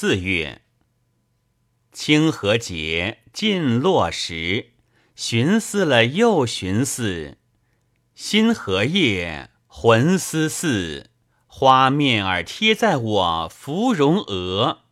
四月清河节尽落时寻思了又寻思新荷叶魂思似花面儿贴在我芙蓉额。